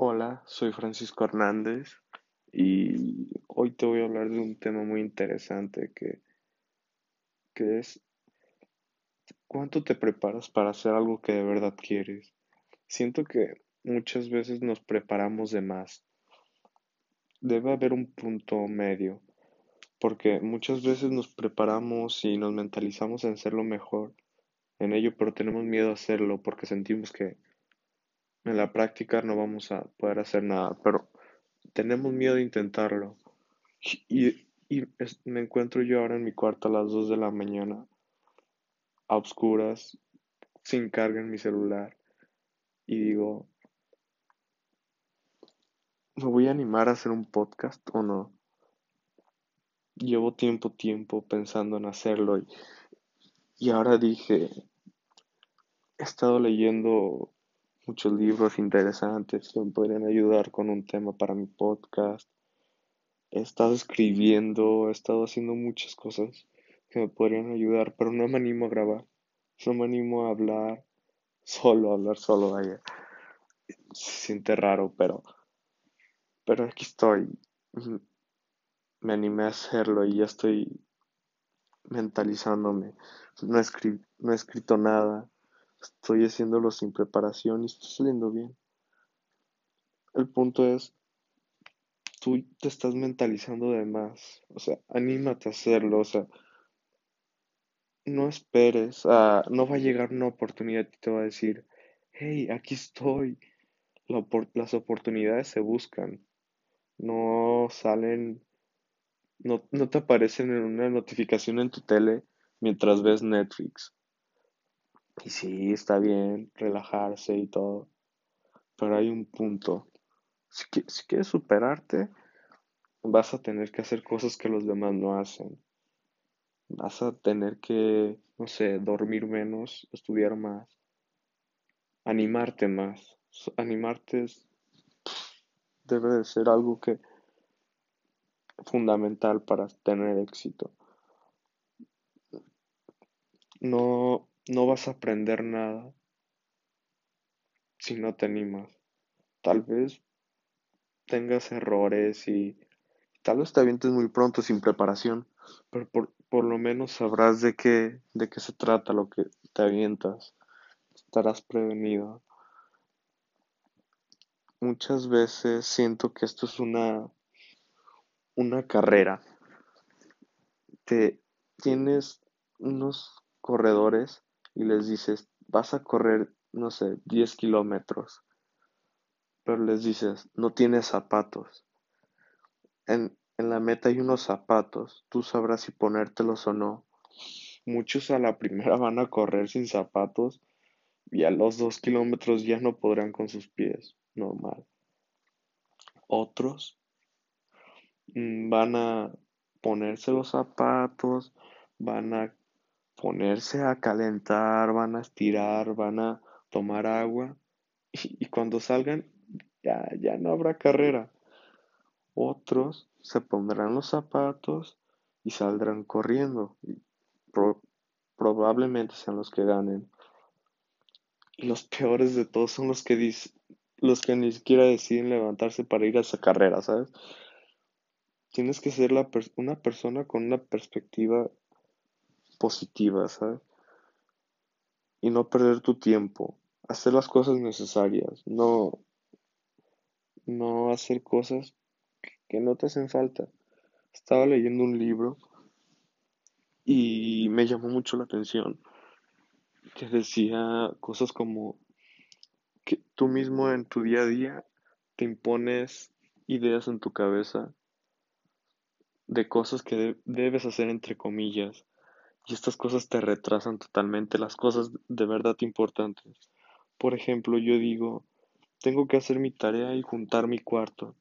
Hola, soy Francisco Hernández y hoy te voy a hablar de un tema muy interesante que, que es ¿cuánto te preparas para hacer algo que de verdad quieres? Siento que muchas veces nos preparamos de más. Debe haber un punto medio, porque muchas veces nos preparamos y nos mentalizamos en ser lo mejor en ello, pero tenemos miedo a hacerlo porque sentimos que en la práctica no vamos a poder hacer nada, pero tenemos miedo de intentarlo. Y, y me encuentro yo ahora en mi cuarto a las 2 de la mañana, a oscuras, sin carga en mi celular, y digo, ¿me voy a animar a hacer un podcast o no? Llevo tiempo, tiempo pensando en hacerlo y, y ahora dije, he estado leyendo muchos libros interesantes que me podrían ayudar con un tema para mi podcast. He estado escribiendo, he estado haciendo muchas cosas que me podrían ayudar, pero no me animo a grabar. No me animo a hablar solo, hablar solo, vaya. Se siente raro, pero pero aquí estoy. Me animé a hacerlo y ya estoy mentalizándome. No no he escrito nada. Estoy haciéndolo sin preparación y está saliendo bien. El punto es, tú te estás mentalizando de más. O sea, anímate a hacerlo. O sea, no esperes. no va a llegar una oportunidad y te va a decir, hey, aquí estoy. las oportunidades se buscan. No salen, no, no te aparecen en una notificación en tu tele mientras ves Netflix. Y sí, está bien relajarse y todo, pero hay un punto. Si, quieres superarte, vas a tener que hacer cosas que los demás no hacen. Vas a tener que, no sé, dormir menos, estudiar más, animarte más. Animarte debe de ser algo que fundamental para tener éxito. No no vas a aprender nada si no te animas. Tal vez tengas errores y tal vez te avientes muy pronto sin preparación, pero por, lo menos sabrás de qué, de qué se trata lo que te avientas. Estarás prevenido. Muchas veces siento que esto es una, una carrera. Te tienes unos corredores y les dices, vas a correr, no sé, 10 kilómetros, pero les dices, no tienes zapatos. En, en la meta hay unos zapatos, tú sabrás si ponértelos o no. Muchos a la primera van a correr sin zapatos y a los dos kilómetros ya no podrán con sus pies, normal. Otros mm, van a ponerse los zapatos, van a ponerse a calentar, van a estirar, van a tomar agua y, cuando salgan ya, ya no habrá carrera. Otros se pondrán los zapatos y saldrán corriendo. probablemente sean los que ganen. Y los peores de todos son los que los que ni siquiera deciden levantarse para ir a esa carrera, ¿sabes? Tienes que ser una persona con una perspectiva positiva, ¿sabes? Y no perder tu tiempo, hacer las cosas necesarias, no, no hacer cosas que no te hacen falta. Estaba leyendo un libro y me llamó mucho la atención que decía cosas como que tú mismo en tu día a día te impones ideas en tu cabeza de cosas que debes hacer entre comillas y estas cosas te retrasan totalmente las cosas de verdad importantes. Por ejemplo, yo digo, tengo que hacer mi tarea y juntar mi cuarto.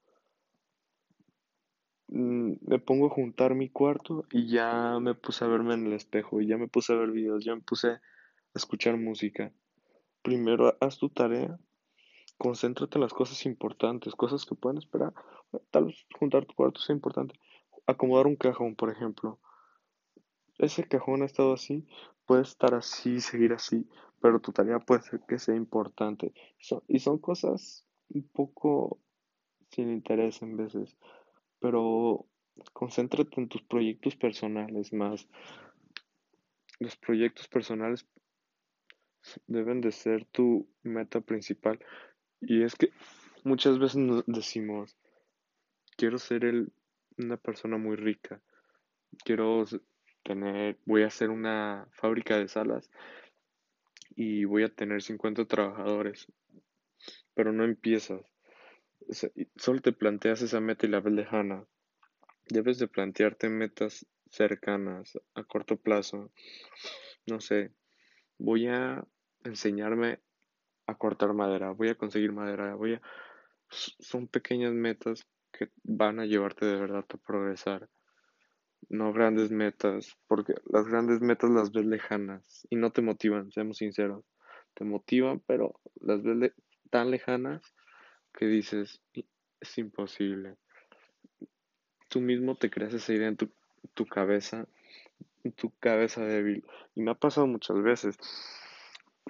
Mm, me pongo a juntar mi cuarto y ya me puse a verme en el espejo y ya me puse a ver videos, ya me puse a escuchar música. Primero haz tu tarea, concéntrate en las cosas importantes, cosas que pueden esperar. Tal vez juntar tu cuarto sea importante. Acomodar un cajón, por ejemplo ese cajón ha estado así, puede estar así, seguir así, pero tu tarea puede ser que sea importante. y son cosas un poco sin interés en veces, pero concéntrate en tus proyectos personales más. Los proyectos personales deben de ser tu meta principal. Y es que muchas veces nos decimos, quiero ser el, una persona muy rica, quiero tener, voy a hacer una fábrica de salas y voy a tener 50 trabajadores, pero no empiezas. Solo te planteas esa meta y la ves lejana. Debes de plantearte metas cercanas, a corto plazo. No sé, voy a enseñarme a cortar madera, voy a conseguir madera, voy a... Son pequeñas metas que van a llevarte de verdad a progresar. No grandes metas, porque las grandes metas las ves lejanas y no te motivan, seamos sinceros. Te motivan, pero las ves tan lejanas que dices, es imposible. Tú mismo te creas esa idea en tu, tu cabeza, en tu cabeza débil. Y me ha pasado muchas veces.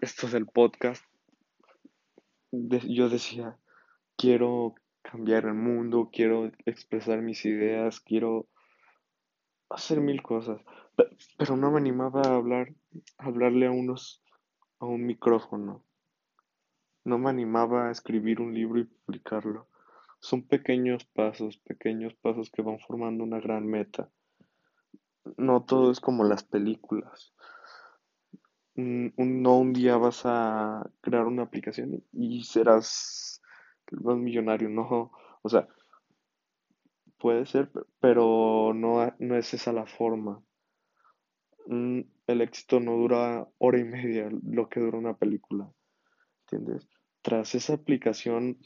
Esto del podcast, yo decía, quiero cambiar el mundo, quiero expresar mis ideas, quiero hacer mil cosas, pero no me animaba a hablar, hablarle a unos, a un micrófono. No me animaba a escribir un libro y publicarlo. Son pequeños pasos, pequeños pasos que van formando una gran meta. No todo es como las películas un, no un día vas a crear una aplicación y serás más millonario, no, o sea, puede ser, pero no, no es esa la forma. Mm, el éxito no dura hora y media, lo que dura una película, ¿entiendes? Tras esa aplicación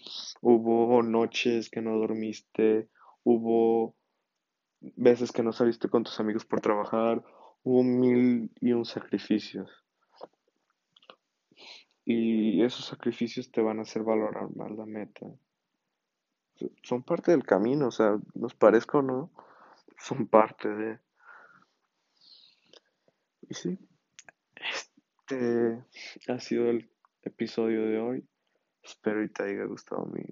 hubo noches que no dormiste, hubo veces que no saliste con tus amigos por trabajar, hubo mil y un sacrificios. Y esos sacrificios te van a hacer valorar más la meta. Son parte del camino, o sea, nos parezca o no, son parte de... Y sí, este ha sido el episodio de hoy. Espero y te haya gustado mi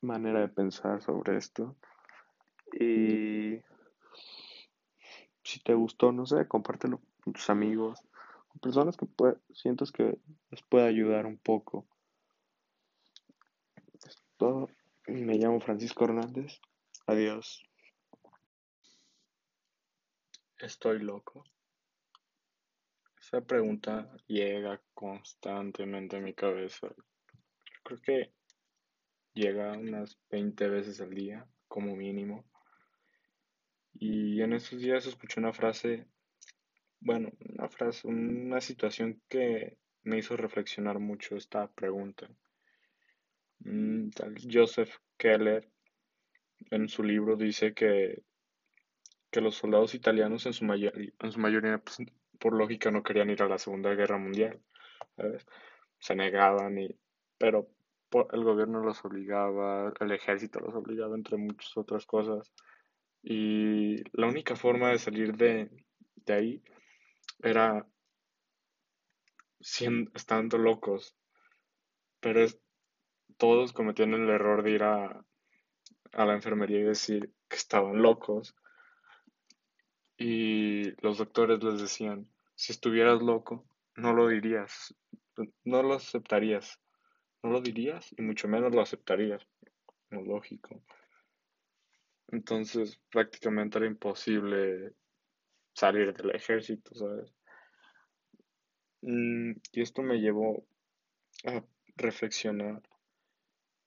manera de pensar sobre esto. Y si te gustó, no sé, compártelo con tus amigos personas que sientas que les puede ayudar un poco. Todo. Me llamo Francisco Hernández. Adiós. Estoy loco. Esa pregunta llega constantemente a mi cabeza. Creo que llega unas 20 veces al día, como mínimo. Y en esos días escuché una frase bueno, una frase, una situación que me hizo reflexionar mucho esta pregunta. Mm, Joseph Keller en su libro dice que, que los soldados italianos en su, en su mayoría, pues, por lógica, no querían ir a la Segunda Guerra Mundial. Se negaban, y, pero el gobierno los obligaba, el ejército los obligaba, entre muchas otras cosas. Y la única forma de salir de, de ahí era siendo, estando locos, pero todos cometían el error de ir a, a la enfermería y decir que estaban locos. Y los doctores les decían, si estuvieras loco, no lo dirías, no lo aceptarías, no lo dirías y mucho menos lo aceptarías, no lógico. Entonces prácticamente era imposible salir del ejército, ¿sabes? Mm, y esto me llevó a reflexionar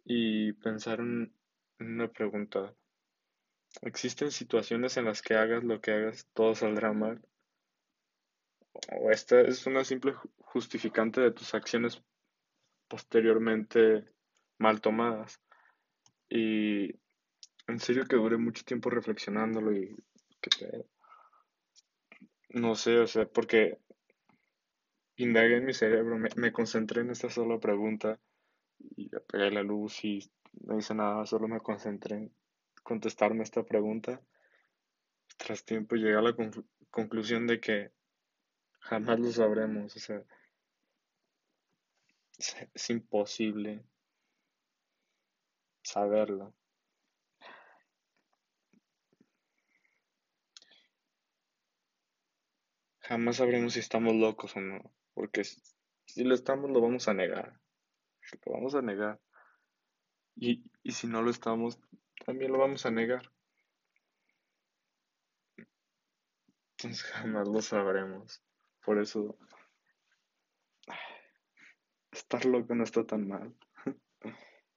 y pensar en una pregunta. ¿Existen situaciones en las que hagas lo que hagas, todo saldrá mal? ¿O esta es una simple justificante de tus acciones posteriormente mal tomadas? Y en serio que duré mucho tiempo reflexionándolo y que te, no sé, o sea, porque indagué en mi cerebro, me, concentré en esta sola pregunta y apagué la luz y no hice nada, solo me concentré en contestarme esta pregunta. Tras tiempo llegué a la conclusión de que jamás lo sabremos, o sea, es, es imposible saberlo. Jamás sabremos si estamos locos o no, porque si lo estamos lo vamos a negar. Lo vamos a negar. Y, y si no lo estamos, también lo vamos a negar. Entonces jamás lo sabremos. Por eso, estar loco no está tan mal.